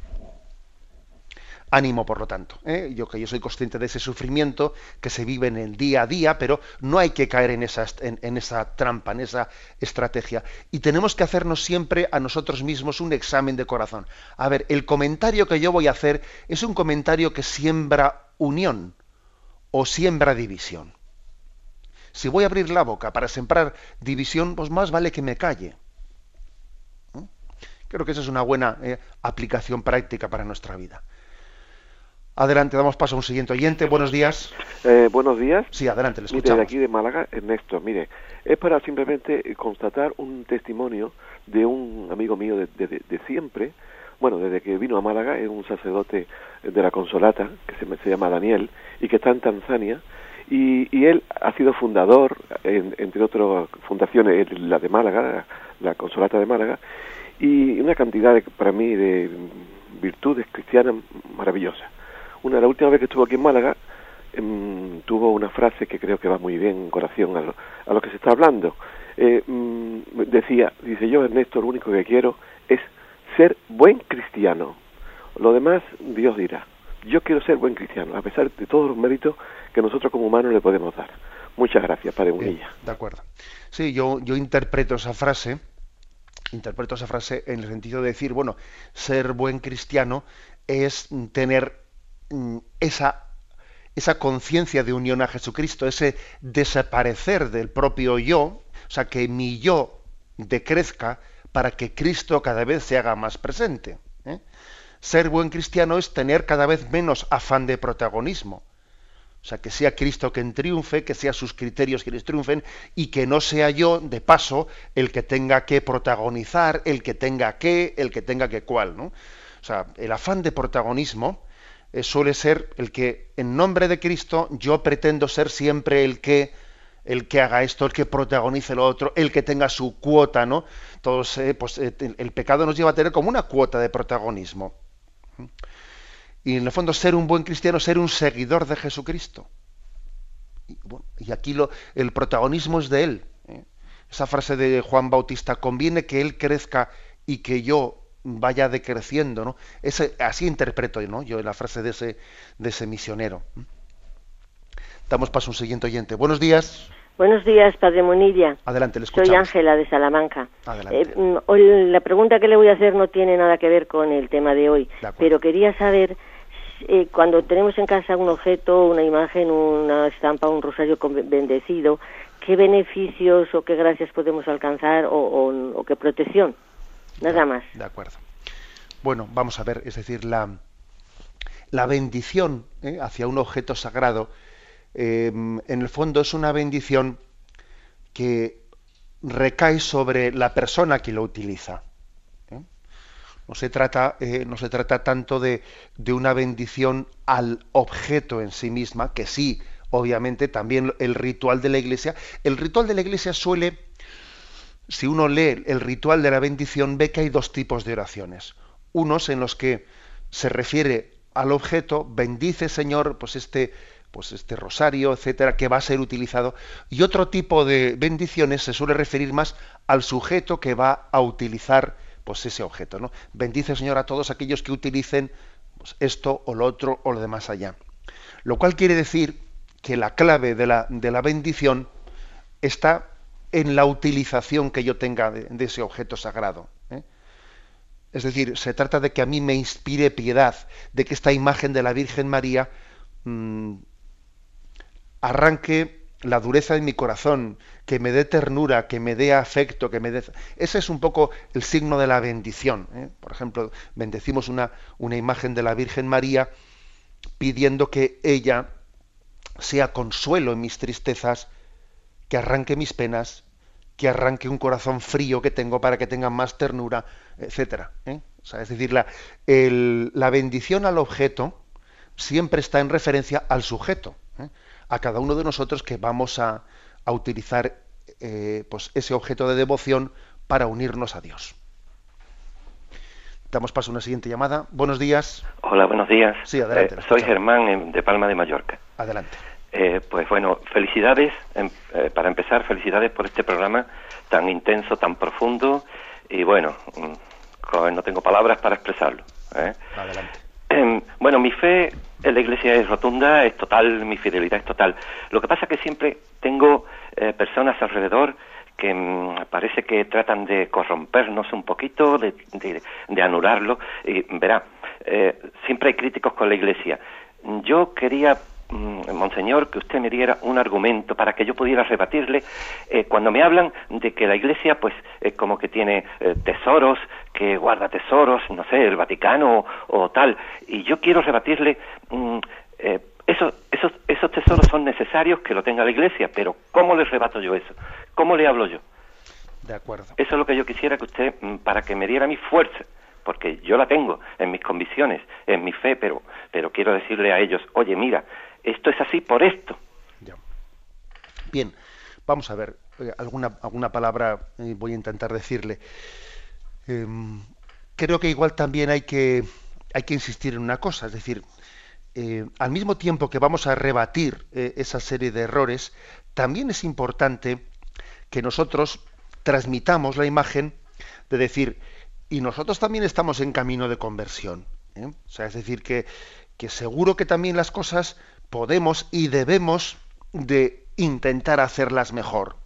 Ánimo, por lo tanto. ¿eh? Yo que yo soy consciente de ese sufrimiento que se vive en el día a día, pero no hay que caer en esa, en, esa trampa, en esa estrategia. Y tenemos que hacernos siempre a nosotros mismos un examen de corazón. A ver, el comentario que yo voy a hacer es un comentario que siembra unión o siembra división. Si voy a abrir la boca para sembrar división, pues más vale que me calle. ¿Mm? Creo que esa es una buena eh, aplicación práctica para nuestra vida. Adelante, damos paso a un siguiente oyente. Buenos días. Eh, buenos días. Sí, adelante, le escuchamos. Mire, de aquí de Málaga, Ernesto. Mire, es para simplemente constatar un testimonio de un amigo mío de, de, siempre. Bueno, desde que vino a Málaga, es un sacerdote de la Consolata, que se, se llama Daniel, y que está en Tanzania. Y, y él ha sido fundador, entre otras fundaciones, la de Málaga, la, Consolata de Málaga, y una cantidad, de, para mí, de virtudes cristianas maravillosas una, la última vez que estuvo aquí en Málaga, em, tuvo una frase que creo que va muy bien en corazón a lo, que se está hablando. Eh, mm, decía, dice yo Ernesto, lo único que quiero es ser buen cristiano. Lo demás Dios dirá. Yo quiero ser buen cristiano, a pesar de todos los méritos que nosotros como humanos le podemos dar. Muchas gracias, Padre Munilla. De acuerdo. Sí, yo, yo interpreto esa frase, interpreto esa frase en el sentido de decir, bueno, ser buen cristiano es tener Mm, esa, esa conciencia de unión a Jesucristo, ese desaparecer del propio yo, o sea, que mi yo decrezca para que Cristo cada vez se haga más presente. ¿eh? Ser buen cristiano es tener cada vez menos afán de protagonismo. O sea, que sea Cristo quien triunfe, que sea sus criterios quienes triunfen y que no sea yo, de paso, el que tenga que protagonizar, el que tenga que, el que tenga que cual. ¿no? O sea, el afán de protagonismo eh, suele ser el que en nombre de Cristo yo pretendo ser siempre el que el que haga esto, el que protagonice lo otro, el que tenga su cuota, ¿no? Todos, eh, pues, eh, el pecado nos lleva a tener como una cuota de protagonismo. Y en el fondo ser un buen cristiano, ser un seguidor de Jesucristo. Y, aquí el protagonismo es de él. Esa frase de Juan Bautista, conviene que él crezca y que yo vaya decreciendo, ¿no? Así interpreto ¿no? yo la frase de ese, de ese misionero. Damos paso a un siguiente oyente. Buenos días. Buenos días, Padre Monilla. Adelante, le escuchamos. Soy Ángela de Salamanca. Eh, mm, la pregunta que le voy a hacer no tiene nada que ver con el tema de hoy, pero quería saber eh, cuando tenemos en casa un objeto, una imagen, una estampa, un rosario bendecido, ¿qué beneficios o qué gracias podemos alcanzar o qué protección? Nada más. De acuerdo. Bueno, vamos a ver, es decir, la, la bendición ¿eh? hacia un objeto sagrado, em, en el fondo es una bendición que recae sobre la persona que lo utiliza. ¿eh? No, se trata, eh, no se trata tanto de, de, una bendición al objeto en sí misma, que sí, obviamente, también el ritual de la iglesia. El ritual de la iglesia suele si uno lee el ritual de la bendición, ve que hay dos tipos de oraciones. Unos en los que se refiere al objeto, bendice Señor, pues este, pues este rosario, etcétera, que va a ser utilizado. Y otro tipo de bendiciones se suele referir más al sujeto que va a utilizar pues ese objeto. ¿no? Bendice Señor a todos aquellos que utilicen pues, esto o lo otro o lo de más allá. Lo cual quiere decir que la clave de la, de la bendición está en la utilización que yo tenga de, ese objeto sagrado. ¿eh? Es decir, se trata de que a mí me inspire piedad, de que esta imagen de la Virgen María mm, arranque la dureza de mi corazón, que me dé ternura, que me dé afecto, que me dé... Ese es un poco el signo de la bendición. ¿eh? Por ejemplo, bendecimos una, una imagen de la Virgen María pidiendo que ella sea consuelo en mis tristezas, que arranque mis penas, que arranque un corazón frío que tengo para que tenga más ternura, etcétera. ¿eh? es decir, la, la, bendición al objeto siempre está en referencia al sujeto, ¿eh? A cada uno de nosotros que vamos a, a utilizar eh, pues ese objeto de devoción para unirnos a Dios. Damos paso a una siguiente llamada. Buenos días. Hola, buenos días. Sí, adelante. soy Germán de Palma de Mallorca. Adelante. pues bueno, felicidades, em, para empezar, felicidades por este programa tan intenso, tan profundo y bueno, mm, no tengo palabras para expresarlo. ¿eh? Adelante. Bueno, mi fe en la Iglesia es rotunda, es total, mi fidelidad es total. Lo que pasa es que siempre tengo eh, personas alrededor que mm, parece que tratan de corrompernos un poquito, de, de, anularlo. Y verá, eh, siempre hay críticos con la Iglesia. Yo quería monseñor, que usted me diera un argumento para que yo pudiera rebatirle eh, cuando me hablan de que la Iglesia, pues, eh, como que tiene eh, tesoros, que guarda tesoros, no sé, el Vaticano o, tal, y yo quiero rebatirle. Mm, esos, esos, esos tesoros son necesarios que lo tenga la Iglesia, pero ¿cómo le rebato yo eso? ¿Cómo le hablo yo? De acuerdo. Eso es lo que yo quisiera que usted, mm, para que me diera mi fuerza, porque yo la tengo en mis convicciones, en mi fe, pero, pero quiero decirle a ellos, oye, mira, esto es así por esto. Bien, vamos a ver, eh, alguna, alguna palabra eh, voy a intentar decirle. Em, creo que igual también hay que, hay que insistir en una cosa, es decir, eh, al mismo tiempo que vamos a rebatir esa serie de errores, también es importante que nosotros transmitamos la imagen de decir, y nosotros también estamos en camino de conversión. O sea, es decir, que, que seguro que también las cosas podemos y debemos de intentar hacerlas mejor.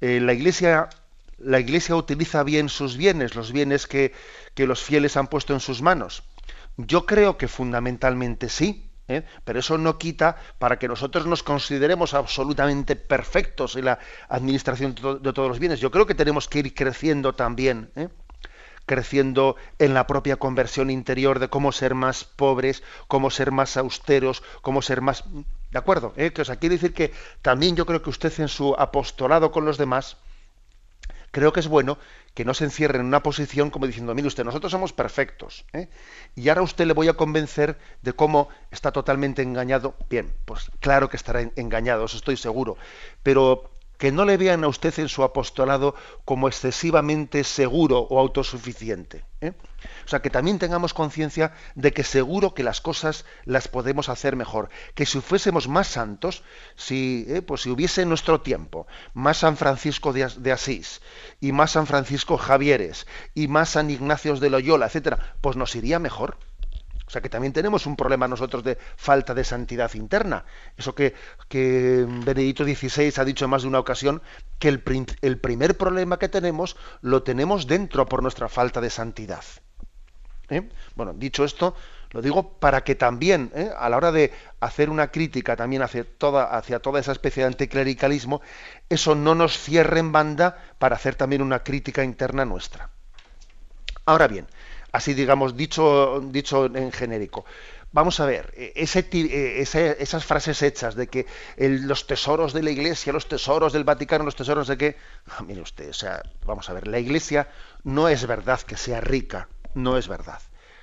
Eh, la Iglesia la Iglesia utiliza bien sus bienes, los bienes que, los fieles han puesto en sus manos. Yo creo que fundamentalmente sí, ¿eh? pero eso no quita para que nosotros nos consideremos absolutamente perfectos en la administración de, todos los bienes. Yo creo que tenemos que ir creciendo también. ¿eh? Creciendo en la propia conversión interior de cómo ser más pobres, cómo ser más austeros, cómo ser más... ¿De acuerdo? ¿Eh? O sea, quiere decir que también yo creo que usted en su apostolado con los demás, creo que es bueno que no se encierre en una posición como diciendo, mire usted, nosotros somos perfectos. ¿eh? Y ahora usted le voy a convencer de cómo está totalmente engañado. Bien, pues claro que estará engañado, eso estoy seguro. Pero que no le vean a usted en su apostolado como excesivamente seguro o autosuficiente. ¿eh? O sea, que también tengamos conciencia de que seguro que las cosas las podemos hacer mejor. Que si fuésemos más santos, si, ¿eh? pues si hubiese en nuestro tiempo más San Francisco de, Asís y más San Francisco Javieres y más San Ignacio de Loyola, etcétera, pues nos iría mejor. O sea que también tenemos un problema nosotros de falta de santidad interna. Eso que, que Benedicto XVI ha dicho en más de una ocasión, que el, primer problema que tenemos lo tenemos dentro por nuestra falta de santidad. ¿Eh? Bueno, dicho esto, lo digo para que también, ¿eh? a la hora de hacer una crítica también hacia toda, hacia toda esa especie de anticlericalismo, eso no nos cierre en banda para hacer también una crítica interna nuestra. Ahora bien, así digamos, dicho, dicho en genérico. Vamos a ver, e, e, esas frases hechas de que los tesoros de la Iglesia, los tesoros del Vaticano, los tesoros de qué... Ah, mire usted, o sea, vamos a ver, la Iglesia no es verdad que sea rica, no es verdad.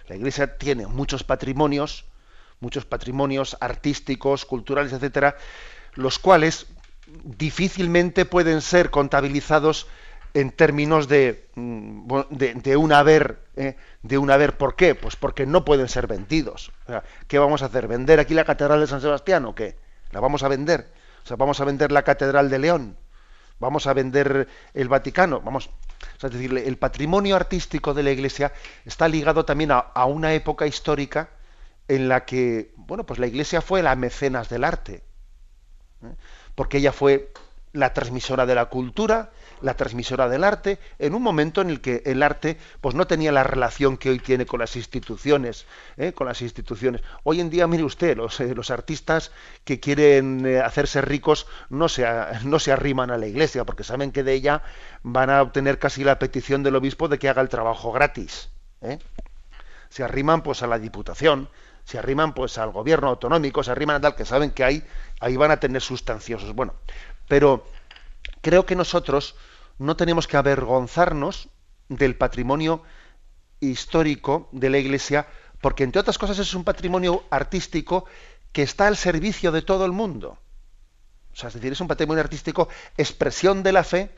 La Iglesia tiene muchos patrimonios, muchos patrimonios artísticos, culturales, etcétera, los cuales difícilmente pueden ser contabilizados en términos de, mm, de, un haber, eh, de un haber, ¿por qué? Pues porque no pueden ser vendidos. ¿Qué vamos a hacer? ¿Vender aquí la Catedral de San Sebastián o qué? ¿La vamos a vender? O sea, ¿vamos a vender la Catedral de León? ¿Vamos a vender el Vaticano? Vamos, es decir, el patrimonio artístico de la Iglesia está ligado también a, una época histórica en la que, bueno, pues la Iglesia fue la mecenas del arte, ¿eh? porque ella fue la transmisora de la cultura, la transmisora del arte, en un momento en el que el arte pues no tenía la relación que hoy tiene con las instituciones, ¿eh? con las instituciones. Hoy en día, mire usted, los, eh, los artistas que quieren eh, hacerse ricos no se, no se arriman a la iglesia, porque saben que de ella van a obtener casi la petición del obispo de que haga el trabajo gratis. Se arriman pues a la diputación, se arriman pues al gobierno autonómico, se arriman a tal que saben que ahí, ahí van a tener sustanciosos. Bueno, pero creo que nosotros no tenemos que avergonzarnos del patrimonio histórico de la Iglesia porque, entre otras cosas, es un patrimonio artístico que está al servicio de todo el mundo. O sea, es decir, es un patrimonio artístico expresión de la fe,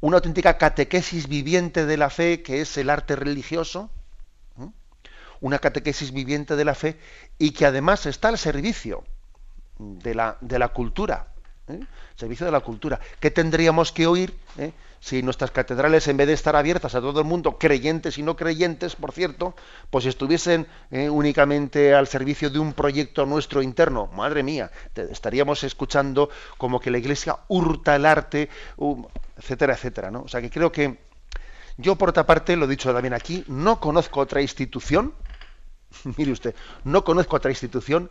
una auténtica catequesis viviente de la fe, que es el arte religioso, una catequesis viviente de la fe, y que además está al servicio de la, de la cultura, ¿eh? servicio de la cultura. ¿Qué tendríamos que oír eh? Si nuestras catedrales, en vez de estar abiertas a todo el mundo, creyentes y no creyentes, por cierto, pues estuviesen eh, únicamente al servicio de un proyecto nuestro interno? Madre mía, estaríamos escuchando como que la Iglesia hurta el arte, etcétera, etcétera. ¿no? O sea que creo que yo, por otra parte, lo he dicho también aquí, no conozco otra institución, mire usted, no conozco otra institución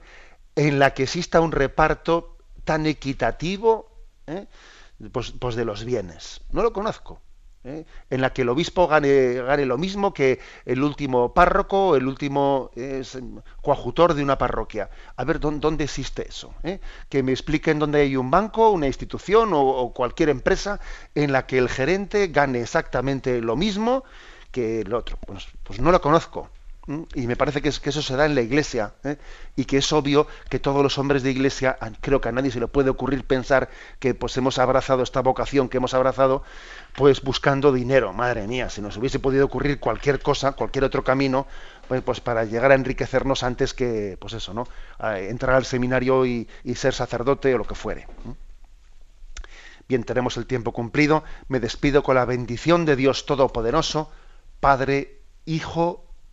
en la que exista un reparto tan equitativo ¿eh? Pues, pues, de los bienes. No lo conozco. ¿eh? En la que el obispo gane, gane, lo mismo que el último párroco, el último coajutor de una parroquia. A ver, ¿dónde, existe eso? ¿eh? Que me expliquen dónde hay un banco, una institución o, cualquier empresa en la que el gerente gane exactamente lo mismo que el otro. Pues, pues no lo conozco. Y me parece que, eso se da en la iglesia ¿eh? y que es obvio que todos los hombres de iglesia, creo que a nadie se le puede ocurrir pensar que pues hemos abrazado esta vocación que hemos abrazado, pues buscando dinero. Madre mía, si nos hubiese podido ocurrir cualquier cosa, cualquier otro camino, pues, pues para llegar a enriquecernos antes que, pues eso, ¿no? entrar al seminario y, y, ser sacerdote o lo que fuere. Bien, tenemos el tiempo cumplido. Me despido con la bendición de Dios Todopoderoso, Padre, Hijo